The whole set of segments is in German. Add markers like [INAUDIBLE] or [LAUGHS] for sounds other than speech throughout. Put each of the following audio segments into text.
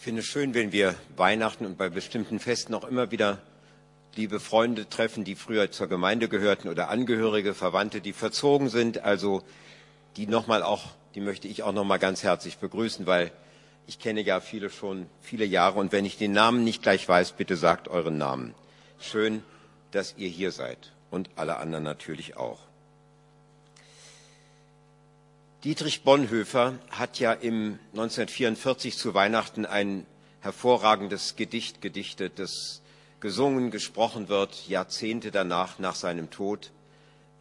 Ich finde es schön, wenn wir Weihnachten und bei bestimmten Festen auch immer wieder liebe Freunde treffen, die früher zur Gemeinde gehörten oder Angehörige, Verwandte, die verzogen sind. Also die nochmal auch, die möchte ich auch nochmal ganz herzlich begrüßen, weil ich kenne ja viele schon viele Jahre und wenn ich den Namen nicht gleich weiß, bitte sagt euren Namen. Schön, dass ihr hier seid und alle anderen natürlich auch. Dietrich Bonhoeffer hat ja im 1944 zu Weihnachten ein hervorragendes Gedicht gedichtet, das gesungen, gesprochen wird, Jahrzehnte danach, nach seinem Tod.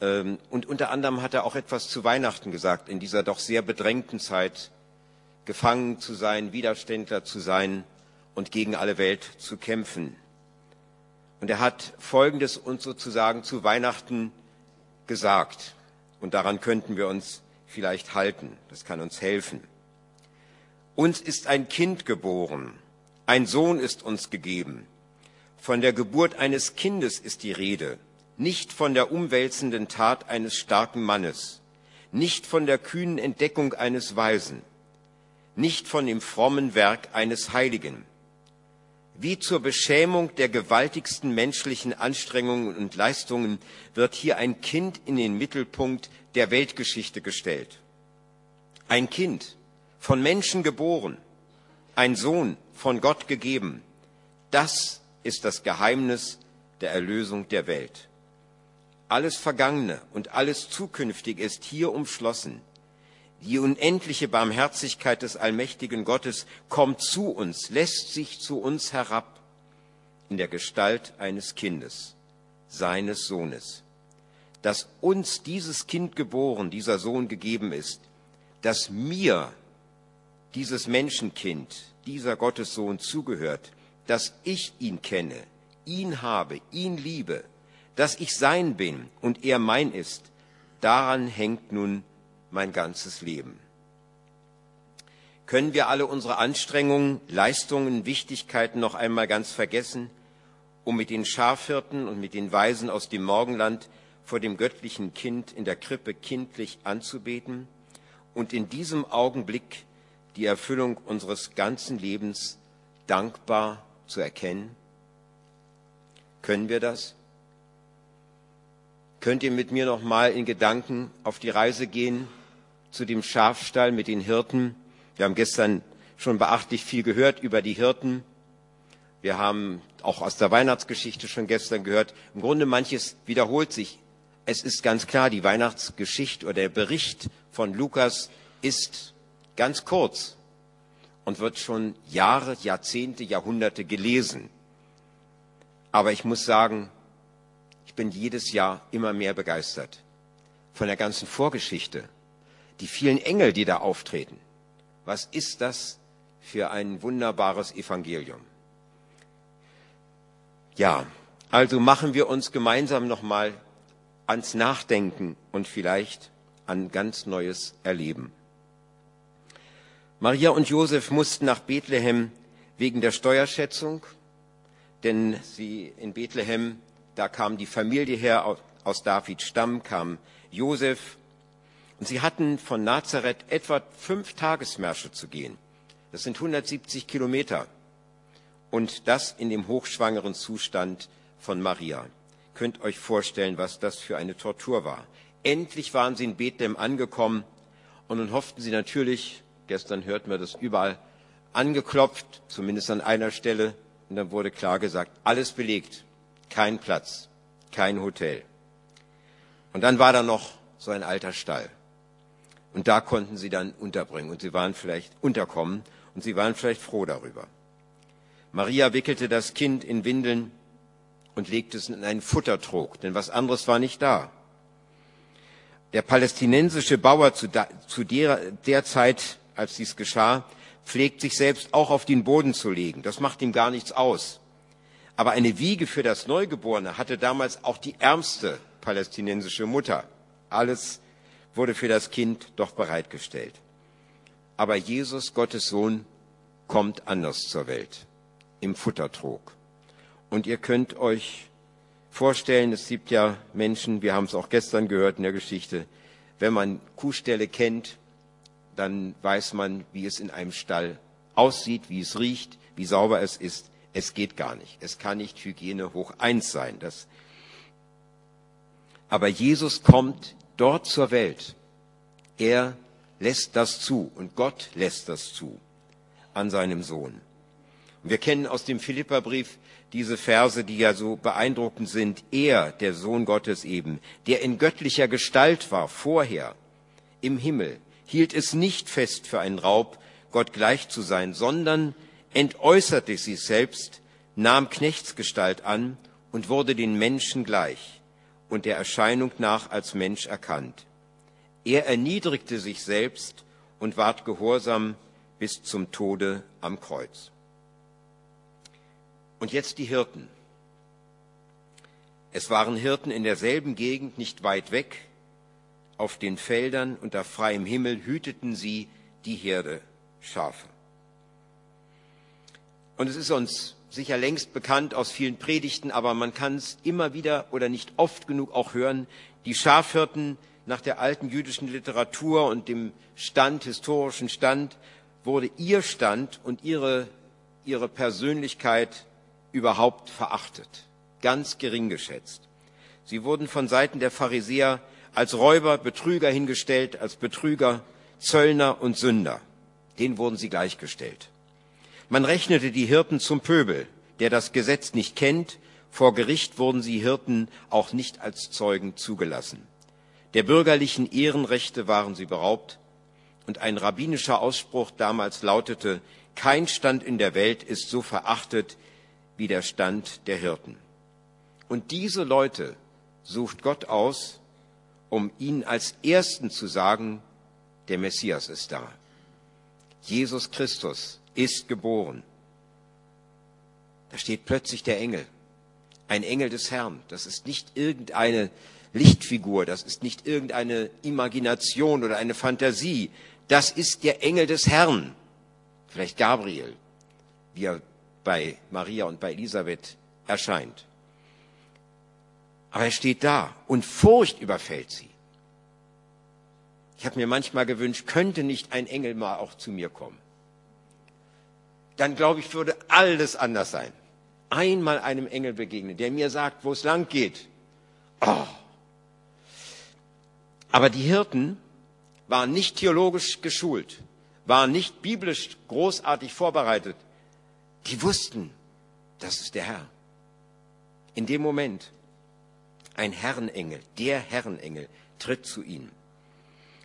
Ähm, und unter anderem hat er auch etwas zu Weihnachten gesagt, in dieser doch sehr bedrängten Zeit, gefangen zu sein, Widerständler zu sein und gegen alle Welt zu kämpfen. Und er hat Folgendes uns sozusagen zu Weihnachten gesagt. Und daran könnten wir uns vielleicht halten. Das kann uns helfen. Uns ist ein Kind geboren, ein Sohn ist uns gegeben. Von der Geburt eines Kindes ist die Rede, nicht von der umwälzenden Tat eines starken Mannes, nicht von der kühnen Entdeckung eines Weisen, nicht von dem frommen Werk eines Heiligen. Wie zur Beschämung der gewaltigsten menschlichen Anstrengungen und Leistungen wird hier ein Kind in den Mittelpunkt der Weltgeschichte gestellt. Ein Kind, von Menschen geboren, ein Sohn, von Gott gegeben. Das ist das Geheimnis der Erlösung der Welt. Alles Vergangene und alles Zukünftige ist hier umschlossen. Die unendliche Barmherzigkeit des allmächtigen Gottes kommt zu uns, lässt sich zu uns herab in der Gestalt eines Kindes, seines Sohnes. Dass uns dieses Kind geboren, dieser Sohn gegeben ist, dass mir dieses Menschenkind, dieser Gottessohn zugehört, dass ich ihn kenne, ihn habe, ihn liebe, dass ich sein bin und er mein ist, daran hängt nun mein ganzes Leben. Können wir alle unsere Anstrengungen, Leistungen, Wichtigkeiten noch einmal ganz vergessen, um mit den Schafhirten und mit den Weisen aus dem Morgenland vor dem göttlichen Kind in der Krippe kindlich anzubeten und in diesem Augenblick die Erfüllung unseres ganzen Lebens dankbar zu erkennen? Können wir das? Könnt ihr mit mir noch mal in Gedanken auf die Reise gehen zu dem Schafstall mit den Hirten? Wir haben gestern schon beachtlich viel gehört über die Hirten. Wir haben auch aus der Weihnachtsgeschichte schon gestern gehört. Im Grunde manches wiederholt sich es ist ganz klar, die Weihnachtsgeschichte oder der Bericht von Lukas ist ganz kurz und wird schon Jahre, Jahrzehnte, Jahrhunderte gelesen. Aber ich muss sagen, ich bin jedes Jahr immer mehr begeistert von der ganzen Vorgeschichte, die vielen Engel, die da auftreten. Was ist das für ein wunderbares Evangelium? Ja, also machen wir uns gemeinsam nochmal ans Nachdenken und vielleicht an ganz neues Erleben. Maria und Josef mussten nach Bethlehem wegen der Steuerschätzung, denn sie in Bethlehem, da kam die Familie her aus Davids Stamm, kam Josef, und sie hatten von Nazareth etwa fünf Tagesmärsche zu gehen. Das sind 170 Kilometer. Und das in dem hochschwangeren Zustand von Maria könnt euch vorstellen, was das für eine Tortur war. Endlich waren sie in Bethlehem angekommen und nun hofften sie natürlich, gestern hörten wir das überall, angeklopft, zumindest an einer Stelle, und dann wurde klar gesagt, alles belegt, kein Platz, kein Hotel. Und dann war da noch so ein alter Stall. Und da konnten sie dann unterbringen und sie waren vielleicht unterkommen und sie waren vielleicht froh darüber. Maria wickelte das Kind in Windeln und legte es in einen Futtertrog, denn was anderes war nicht da. Der palästinensische Bauer zu, der, der Zeit, als dies geschah, pflegt sich selbst auch auf den Boden zu legen. Das macht ihm gar nichts aus. Aber eine Wiege für das Neugeborene hatte damals auch die ärmste palästinensische Mutter. Alles wurde für das Kind doch bereitgestellt. Aber Jesus, Gottes Sohn, kommt anders zur Welt, im Futtertrog. Und ihr könnt euch vorstellen, es gibt ja Menschen, wir haben es auch gestern gehört in der Geschichte, wenn man Kuhställe kennt, dann weiß man, wie es in einem Stall aussieht, wie es riecht, wie sauber es ist. Es geht gar nicht. Es kann nicht Hygiene hoch eins sein. Das Aber Jesus kommt dort zur Welt. Er lässt das zu und Gott lässt das zu an seinem Sohn. wir kennen aus dem Philipperbrief diese Verse, die ja so beeindruckend sind. Er, der Sohn Gottes eben, der in göttlicher Gestalt war vorher im Himmel, hielt es nicht fest für einen Raub, Gott gleich zu sein, sondern entäußerte sich selbst, nahm Knechtsgestalt an und wurde den Menschen gleich und der Erscheinung nach als Mensch erkannt. Er erniedrigte sich selbst und ward gehorsam bis zum Tode am Kreuz. Und jetzt die Hirten. Es waren Hirten in derselben Gegend, nicht weit weg, auf den Feldern unter freiem Himmel hüteten sie die Herde Schafe. Und es ist uns sicher längst bekannt aus vielen Predigten, aber man kann es immer wieder oder nicht oft genug auch hören. Die Schafhirten nach der alten jüdischen Literatur und dem Stand, historischen Stand, wurde ihr Stand und ihre, ihre Persönlichkeit überhaupt verachtet, ganz gering geschätzt. Sie wurden von Seiten der Pharisäer als Räuber, Betrüger hingestellt, als Betrüger, Zöllner und Sünder. Denen wurden sie gleichgestellt. Man rechnete die Hirten zum Pöbel, der das Gesetz nicht kennt. Vor Gericht wurden sie Hirten auch nicht als Zeugen zugelassen. Der bürgerlichen Ehrenrechte waren sie beraubt. Und ein rabbinischer Ausspruch damals lautete, kein Stand in der Welt ist so verachtet wie der Stand der Hirten. Und diese Leute sucht Gott aus, um ihnen als Ersten zu sagen, der Messias ist da. Jesus Christus ist geboren. Da steht plötzlich der Engel, ein Engel des Herrn. Das ist nicht irgendeine Lichtfigur, das ist nicht irgendeine Imagination oder eine Fantasie. Das ist der Engel des Herrn. Vielleicht Gabriel, wie er bei Maria und bei Elisabeth erscheint. Aber er steht da und Furcht überfällt sie. Ich habe mir manchmal gewünscht, könnte nicht ein Engel mal auch zu mir kommen dann glaube ich, würde alles anders sein. Einmal einem Engel begegnen, der mir sagt, wo es lang geht. Oh. Aber die Hirten waren nicht theologisch geschult, waren nicht biblisch großartig vorbereitet. Die wussten, das ist der Herr. In dem Moment, ein Herrenengel, der Herrenengel, tritt zu ihnen.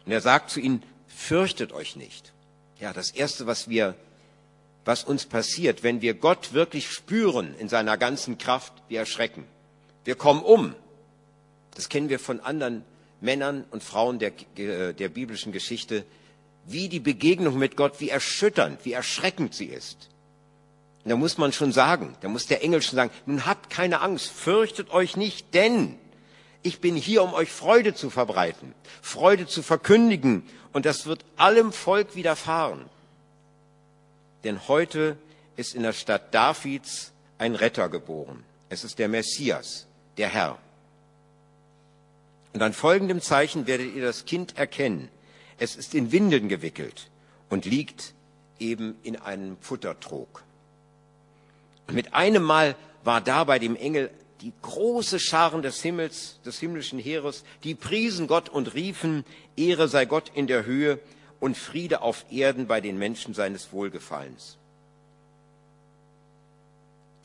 Und er sagt zu ihnen, fürchtet euch nicht. Ja, das Erste, was wir was uns passiert, wenn wir Gott wirklich spüren in seiner ganzen Kraft, wir erschrecken. Wir kommen um. Das kennen wir von anderen Männern und Frauen der, der biblischen Geschichte, wie die Begegnung mit Gott, wie erschütternd, wie erschreckend sie ist. Und da muss man schon sagen, da muss der Engel schon sagen, nun habt keine Angst, fürchtet euch nicht, denn ich bin hier, um euch Freude zu verbreiten, Freude zu verkündigen, und das wird allem Volk widerfahren denn heute ist in der Stadt Davids ein Retter geboren. Es ist der Messias, der Herr. Und an folgendem Zeichen werdet ihr das Kind erkennen. Es ist in Windeln gewickelt und liegt eben in einem Futtertrog. Und mit einem Mal war da bei dem Engel die große Scharen des Himmels, des himmlischen Heeres, die priesen Gott und riefen, Ehre sei Gott in der Höhe und Friede auf Erden bei den Menschen seines Wohlgefallens.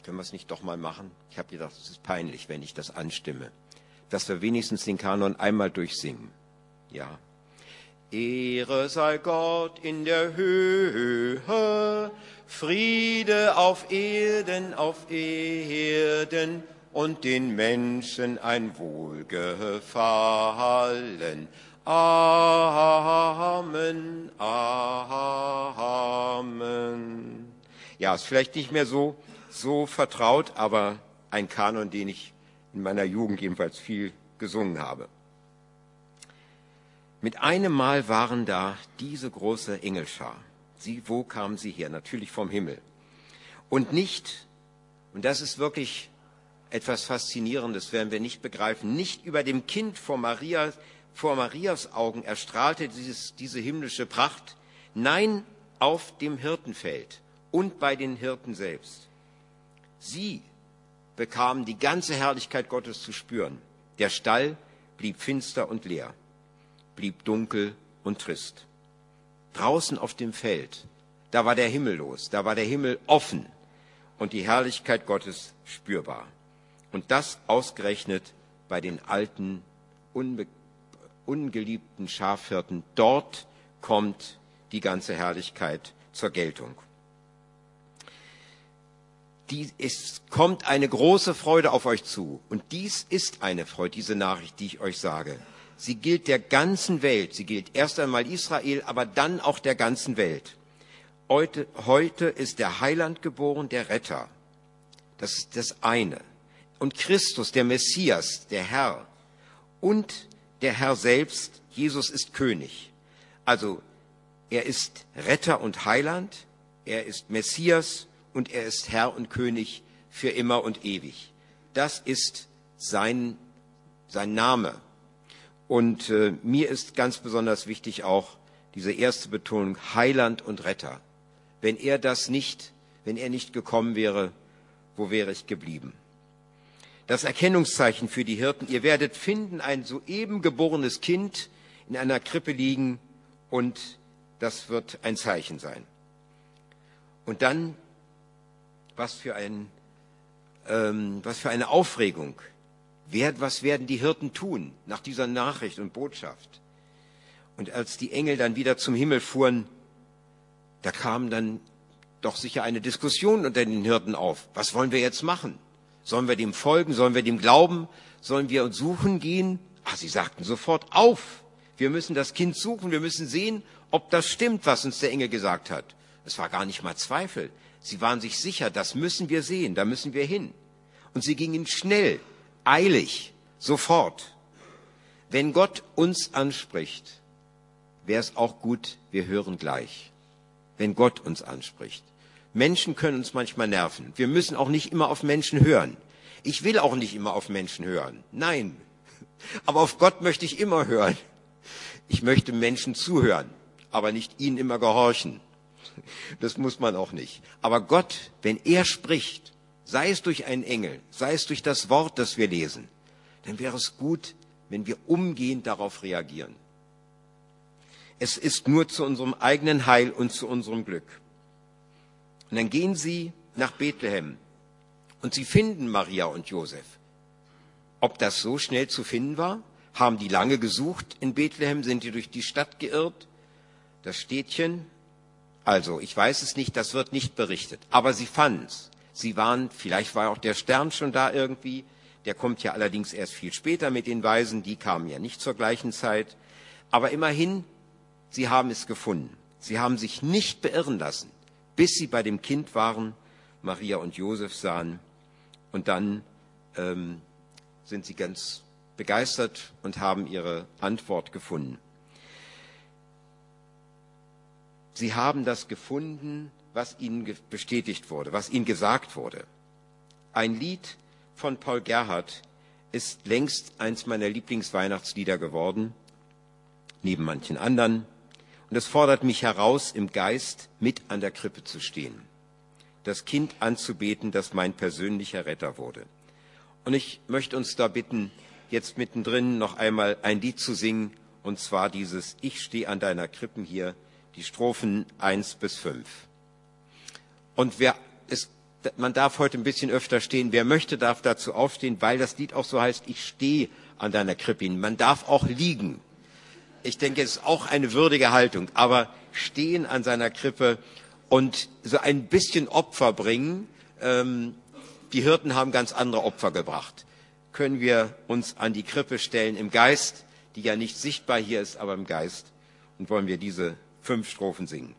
Können wir es nicht doch mal machen? Ich habe gedacht, es ist peinlich, wenn ich das anstimme. Dass wir wenigstens den Kanon einmal durchsingen. Ja. Ehre sei Gott in der Höhe, Friede auf Erden, auf Erden und den Menschen ein Wohlgefallen Amen, Amen. Ja, ist vielleicht nicht mehr so, so vertraut, aber ein Kanon, den ich in meiner Jugend jedenfalls viel gesungen habe. Mit einem Mal waren da diese große Engelschar. Sie, wo kamen sie her? Natürlich vom Himmel. Und nicht, und das ist wirklich etwas Faszinierendes, werden wir nicht begreifen, nicht über dem Kind vor Maria vor Marias Augen erstrahlte dieses, diese himmlische Pracht. Nein, auf dem Hirtenfeld und bei den Hirten selbst. Sie bekamen die ganze Herrlichkeit Gottes zu spüren. Der Stall blieb finster und leer, blieb dunkel und trist. Draußen auf dem Feld, da war der Himmel los, da war der Himmel offen und die Herrlichkeit Gottes spürbar. Und das ausgerechnet bei den alten, unbe ungeliebten Schafhirten. Dort kommt die ganze Herrlichkeit zur Geltung. Die, es kommt eine große Freude auf euch zu. Und dies ist eine Freude, diese Nachricht, die ich euch sage. Sie gilt der ganzen Welt. Sie gilt erst einmal Israel, aber dann auch der ganzen Welt. Heute, heute ist der Heiland geboren, der Retter. Das ist das eine. Und Christus, der Messias, der Herr. Und der Herr selbst, Jesus ist König. Also er ist Retter und Heiland, er ist Messias und er ist Herr und König für immer und ewig. Das ist sein, sein Name. Und äh, mir ist ganz besonders wichtig auch diese erste Betonung, Heiland und Retter. Wenn er das nicht, wenn er nicht gekommen wäre, wo wäre ich geblieben? Das Erkennungszeichen für die Hirten, ihr werdet finden ein soeben geborenes Kind in einer Krippe liegen und das wird ein Zeichen sein. Und dann, was für, ein, ähm, was für eine Aufregung. Wer, was werden die Hirten tun nach dieser Nachricht und Botschaft? Und als die Engel dann wieder zum Himmel fuhren, da kam dann doch sicher eine Diskussion unter den Hirten auf. Was wollen wir jetzt machen? Sollen wir dem folgen? Sollen wir dem glauben? Sollen wir uns suchen gehen? Ach, sie sagten sofort auf. Wir müssen das Kind suchen. Wir müssen sehen, ob das stimmt, was uns der Engel gesagt hat. Es war gar nicht mal Zweifel. Sie waren sich sicher, das müssen wir sehen, da müssen wir hin. Und sie gingen schnell, eilig, sofort. Wenn Gott uns anspricht, wäre es auch gut, wir hören gleich. Wenn Gott uns anspricht. Menschen können uns manchmal nerven. Wir müssen auch nicht immer auf Menschen hören. Ich will auch nicht immer auf Menschen hören. Nein. [LAUGHS] Aber auf Gott möchte ich immer hören. Ich möchte Menschen zuhören aber nicht ihnen immer gehorchen. [LAUGHS] Das muss man auch nicht. Aber Gott, wenn er spricht, sei es durch einen Engel, sei es durch das Wort, das wir lesen, dann wäre es gut, wenn wir umgehend darauf reagieren. Es ist nur zu unserem eigenen Heil und zu unserem Glück. Und dann gehen sie nach Bethlehem und sie finden Maria und Josef. Ob das so schnell zu finden war? Haben die lange gesucht in Bethlehem? Sind die durch die Stadt geirrt? das Städtchen. Also, ich weiß es nicht, das wird nicht berichtet. Aber sie fanden's. Sie waren, vielleicht war auch der Stern schon da irgendwie. Der kommt ja allerdings erst viel später mit den Weisen. Die kamen ja nicht zur gleichen Zeit. Aber immerhin, sie haben es gefunden. Sie haben sich nicht beirren lassen, bis sie bei dem Kind waren, Maria und Josef sahen. Und dann ähm, sind sie ganz begeistert und haben ihre Antwort gefunden. Sie haben das gefunden, was ihnen bestätigt wurde, was ihnen gesagt wurde. Ein Lied von Paul Gerhardt ist längst eins meiner Lieblingsweihnachtslieder geworden, neben manchen anderen. Und es fordert mich heraus, im Geist mit an der Krippe zu stehen, das Kind anzubeten, das mein persönlicher Retter wurde. Und ich möchte uns da bitten, jetzt mittendrin noch einmal ein Lied zu singen, und zwar dieses Ich stehe an deiner Krippen hier die Strophen 1 bis 5. Und wer ist, man darf heute ein bisschen öfter stehen. Wer möchte, darf dazu aufstehen, weil das Lied auch so heißt, ich stehe an deiner Krippe. Man darf auch liegen. Ich denke, es ist auch eine würdige Haltung. Aber stehen an seiner Krippe und so ein bisschen Opfer bringen. Ähm, die Hirten haben ganz andere Opfer gebracht. Können wir uns an die Krippe stellen im Geist, die ja nicht sichtbar hier ist, aber im Geist. Und wollen wir diese fünf Strophen singen.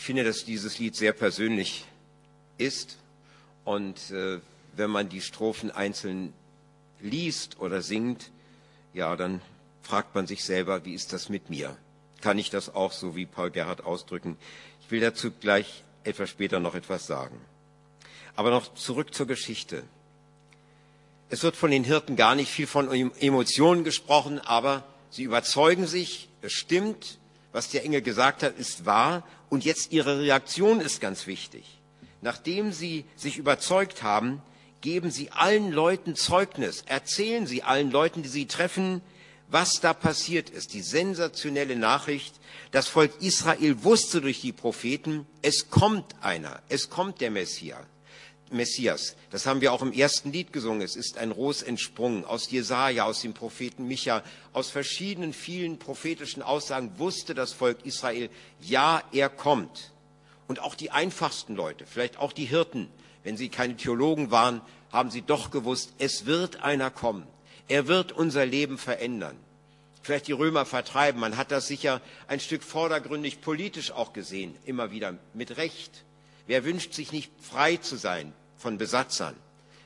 Ich finde, dass dieses Lied sehr persönlich ist und äh, wenn man die Strophen einzeln liest oder singt, ja, dann fragt man sich selber, wie ist das mit mir? Kann ich das auch so wie Paul Gerhardt ausdrücken? Ich will dazu gleich etwas später noch etwas sagen. Aber noch zurück zur Geschichte. Es wird von den Hirten gar nicht viel von Emotionen gesprochen, aber sie überzeugen sich, es stimmt, was der Engel gesagt hat, ist wahr und jetzt ihre Reaktion ist ganz wichtig. Nachdem sie sich überzeugt haben, geben sie allen Leuten Zeugnis, erzählen sie allen Leuten, die sie treffen, was da passiert ist. Die sensationelle Nachricht, das Volk Israel wusste durch die Propheten, es kommt einer, es kommt der Messias. Messias. Das haben wir auch im ersten Lied gesungen. Es ist ein Ros entsprungen aus Jesaja, aus dem Propheten Micha, aus verschiedenen vielen prophetischen Aussagen wusste das Volk Israel, ja, er kommt. Und auch die einfachsten Leute, vielleicht auch die Hirten, wenn sie keine Theologen waren, haben sie doch gewusst, es wird einer kommen. Er wird unser Leben verändern. Vielleicht die Römer vertreiben. Man hat das sicher ein Stück vordergründig politisch auch gesehen, immer wieder mit Recht. Wer wünscht sich nicht frei zu sein von Besatzern,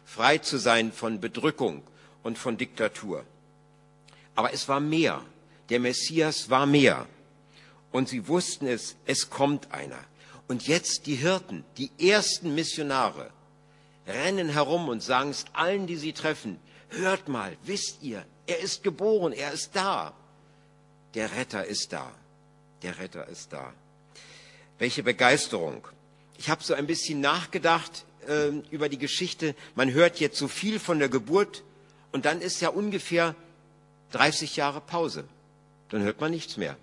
frei zu sein von Bedrückung und von Diktatur? Aber es war mehr. Der Messias war mehr. Und sie wussten es, es kommt einer. Und jetzt die Hirten, die ersten Missionare, rennen herum und sagen es allen, die sie treffen, hört mal, wisst ihr, er ist geboren, er ist da. Der Retter ist da. Der Retter ist da. Welche Begeisterung. Ich habe so ein bisschen nachgedacht äh, über die Geschichte. Man hört jetzt so viel von der Geburt und dann ist ja ungefähr 30 Jahre Pause. Dann hört man nichts mehr.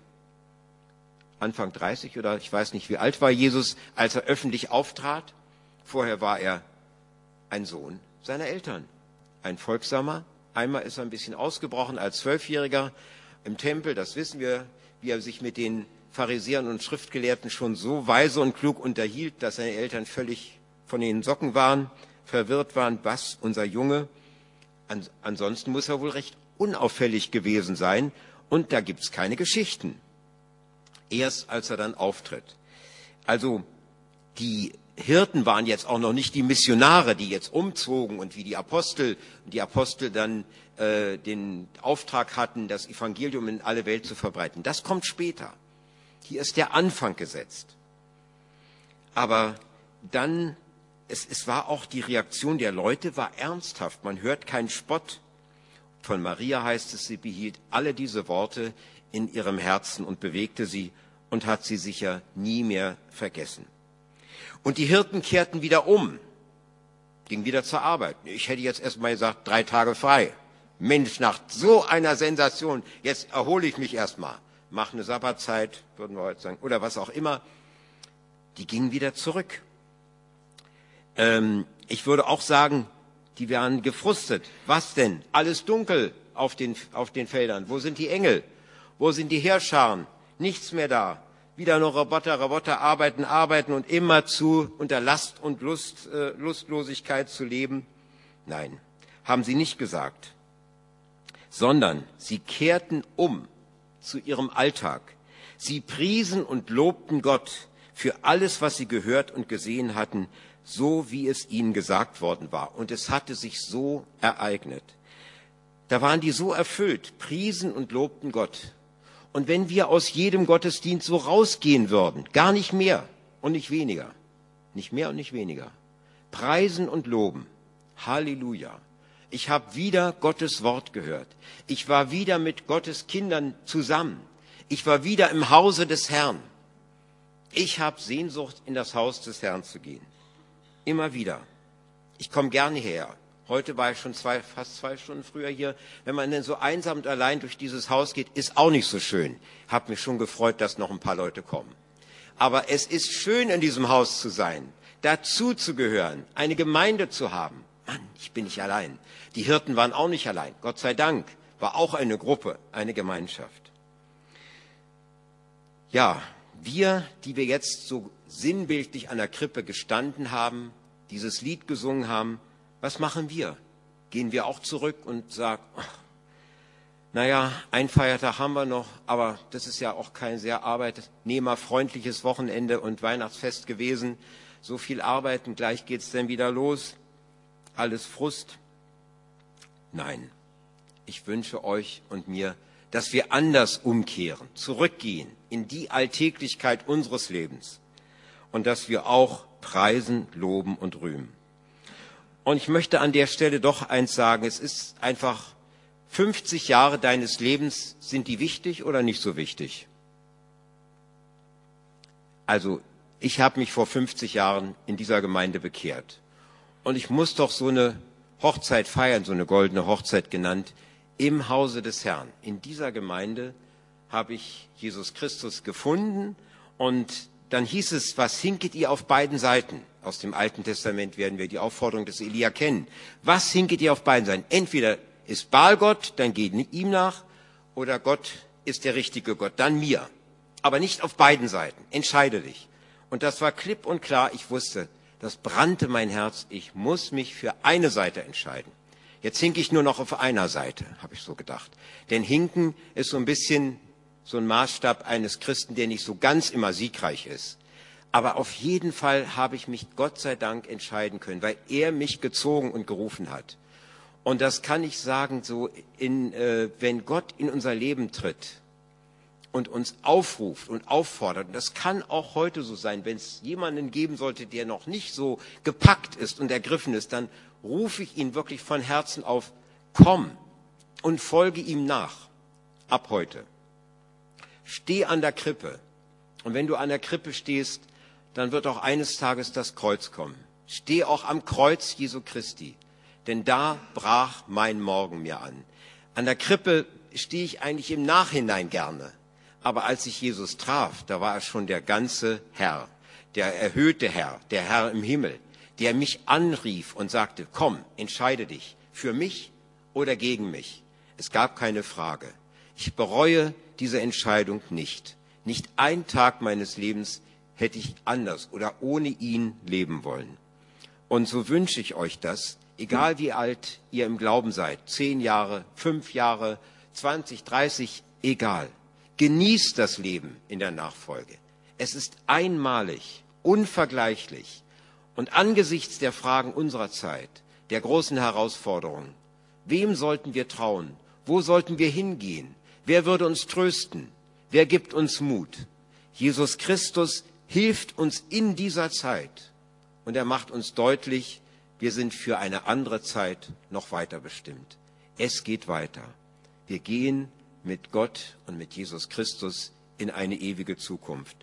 Anfang 30 oder ich weiß nicht, wie alt war Jesus, als er öffentlich auftrat. Vorher war er ein Sohn seiner Eltern, ein Folgsamer. Einmal ist er ein bisschen ausgebrochen als Zwölfjähriger im Tempel, das wissen wir, wie er sich mit den Pharisäern und Schriftgelehrten schon so weise und klug unterhielt, dass seine Eltern völlig von den Socken waren, verwirrt waren, was unser Junge. An, ansonsten muss er wohl recht unauffällig gewesen sein und da gibt's keine Geschichten erst als er dann auftritt. Also die Hirten waren jetzt auch noch nicht die Missionare, die jetzt umzogen und wie die Apostel, die Apostel dann äh, den Auftrag hatten, das Evangelium in alle Welt zu verbreiten. Das kommt später. Hier ist der Anfang gesetzt. Aber dann, es, es war auch die Reaktion der Leute, war ernsthaft. Man hört keinen Spott. Von Maria heißt es, sie behielt alle diese Worte in ihrem Herzen und bewegte sie und hat sie sicher nie mehr vergessen. Und die Hirten kehrten wieder um, gingen wieder zur Arbeit. Ich hätte jetzt erst mal gesagt, drei Tage frei. Mensch, nach so einer Sensation, jetzt erhole ich mich erstmal. Mach eine Sabbatzeit, würden wir heute sagen, oder was auch immer. Die gingen wieder zurück. Ähm, ich würde auch sagen, die waren gefrustet. Was denn? Alles dunkel auf den, auf den Feldern. Wo sind die Engel? Wo sind die Heerscharen? nichts mehr da. Wieder nur Roboter, Roboter arbeiten, arbeiten und immerzu unter Last und Lust, äh, Lustlosigkeit zu leben. Nein, haben sie nicht gesagt, sondern sie kehrten um zu ihrem Alltag. Sie priesen und lobten Gott für alles, was sie gehört und gesehen hatten, so wie es ihnen gesagt worden war. Und es hatte sich so ereignet. Da waren die so erfüllt, priesen und lobten Gott. Und wenn wir aus jedem Gottesdienst so rausgehen würden, gar nicht mehr und nicht weniger, nicht mehr und nicht weniger, preisen und loben, Halleluja. Ich habe wieder Gottes Wort gehört. Ich war wieder mit Gottes Kindern zusammen. Ich war wieder im Hause des Herrn. Ich habe Sehnsucht, in das Haus des Herrn zu gehen. Immer wieder. Ich komme gerne her. Heute war ich schon zwei, fast zwei Stunden früher hier. Wenn man denn so einsam und allein durch dieses Haus geht, ist auch nicht so schön. Hab mich schon gefreut, dass noch ein paar Leute kommen. Aber es ist schön, in diesem Haus zu sein, dazu zu gehören, eine Gemeinde zu haben. Mann, ich bin nicht allein. Die Hirten waren auch nicht allein. Gott sei Dank war auch eine Gruppe, eine Gemeinschaft. Ja, wir, die wir jetzt so sinnbildlich an der Krippe gestanden haben, dieses Lied gesungen haben, was machen wir? Gehen wir auch zurück und sagen, naja, ein Feiertag haben wir noch, aber das ist ja auch kein sehr arbeitnehmerfreundliches Wochenende und Weihnachtsfest gewesen. So viel arbeiten, gleich geht's dann wieder los. Alles Frust. Nein, ich wünsche euch und mir, dass wir anders umkehren, zurückgehen in die Alltäglichkeit unseres Lebens und dass wir auch preisen, loben und rühmen. Und ich möchte an der Stelle doch eins sagen, es ist einfach 50 Jahre deines Lebens, sind die wichtig oder nicht so wichtig? Also, ich habe mich vor 50 Jahren in dieser Gemeinde bekehrt. Und ich muss doch so eine Hochzeit feiern, so eine goldene Hochzeit genannt, im Hause des Herrn. In dieser Gemeinde habe ich Jesus Christus gefunden und dann hieß es, was hinket ihr auf beiden Seiten? Aus dem Alten Testament werden wir die Aufforderung des Elia kennen. Was hinket ihr auf beiden Seiten? Entweder ist Baal Gott, dann geht ihm nach, oder Gott ist der richtige Gott, dann mir. Aber nicht auf beiden Seiten. Entscheide dich. Und das war klipp und klar. Ich wusste, das brannte mein Herz. Ich muss mich für eine Seite entscheiden. Jetzt hinke ich nur noch auf einer Seite, habe ich so gedacht. Denn Hinken ist so ein bisschen so ein Maßstab eines Christen, der nicht so ganz immer siegreich ist. Aber auf jeden Fall habe ich mich Gott sei Dank entscheiden können, weil er mich gezogen und gerufen hat. Und das kann ich sagen, so in, äh, wenn Gott in unser Leben tritt und uns aufruft und auffordert, und das kann auch heute so sein, wenn es jemanden geben sollte, der noch nicht so gepackt ist und ergriffen ist, dann rufe ich ihn wirklich von Herzen auf, komm und folge ihm nach, ab heute. Steh an der Krippe. Und wenn du an der Krippe stehst, dann wird auch eines Tages das Kreuz kommen. Steh auch am Kreuz Jesu Christi denn da brach mein Morgen mir an. An der Krippe stehe ich eigentlich im Nachhinein gerne. Aber als ich Jesus traf, da war er schon der ganze Herr, der erhöhte Herr, der Herr im Himmel, der mich anrief und sagte, komm, entscheide dich, für mich oder gegen mich. Es gab keine Frage. Ich bereue diese Entscheidung nicht. Nicht ein Tag meines Lebens hätte ich anders oder ohne ihn leben wollen. Und so wünsche ich euch das, egal wie alt ihr im Glauben seid, zehn Jahre, fünf Jahre, 20, 30, egal. Genießt das Leben in der Nachfolge. Es ist einmalig, unvergleichlich. Und angesichts der Fragen unserer Zeit, der großen Herausforderungen, wem sollten wir trauen? Wo sollten wir hingehen? Wer würde uns trösten? Wer gibt uns Mut? Jesus Christus hilft uns in dieser Zeit und er macht uns deutlich, wir sind für eine andere Zeit noch weiter bestimmt. Es geht weiter. Wir gehen mit Gott und mit Jesus Christus in eine ewige Zukunft.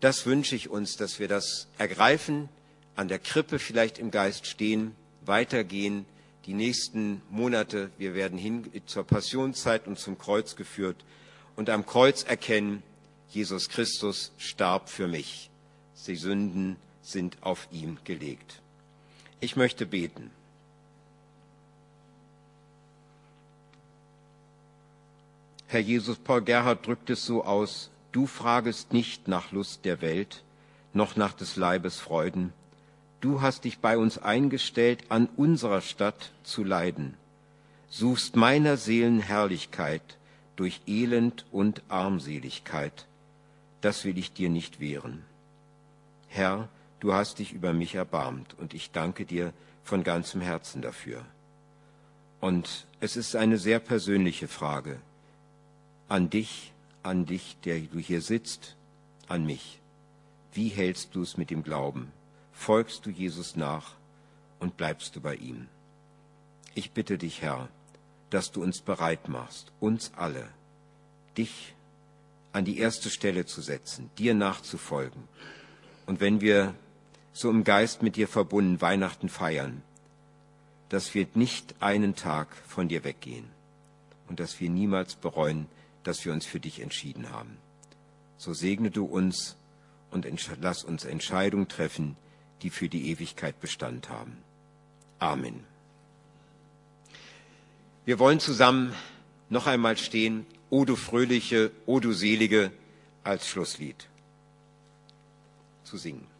Das wünsche ich uns, dass wir das ergreifen, an der Krippe vielleicht im Geist stehen, weitergehen, die nächsten Monate, wir werden hin zur Passionszeit und zum Kreuz geführt und am Kreuz erkennen, Jesus Christus starb für mich. Die Sünden sind auf ihm gelegt. Ich möchte beten. Herr Jesus, Paul Gerhard drückt es so aus, du fragest nicht nach Lust der Welt, noch nach des Leibes Freuden. Du hast dich bei uns eingestellt, an unserer Stadt zu leiden, suchst meiner Seelen Herrlichkeit durch Elend und Armseligkeit. Das will ich dir nicht wehren. Herr, du hast dich über mich erbarmt und ich danke dir von ganzem Herzen dafür. Und es ist eine sehr persönliche Frage an dich, an dich, der du hier sitzt, an mich. Wie hältst du es mit dem Glauben? Folgst du Jesus nach und bleibst du bei ihm? Ich bitte dich, Herr, dass du uns bereit machst, uns alle, dich an die erste Stelle zu setzen, dir nachzufolgen. Und wenn wir so im Geist mit dir verbunden Weihnachten feiern, dass wir nicht einen Tag von dir weggehen und dass wir niemals bereuen, dass wir uns für dich entschieden haben. So segne du uns und lass uns Entscheidungen treffen, die für die Ewigkeit Bestand haben. Amen. Wir wollen zusammen noch einmal stehen, O du fröhliche, O du selige, als Schlusslied zu singen.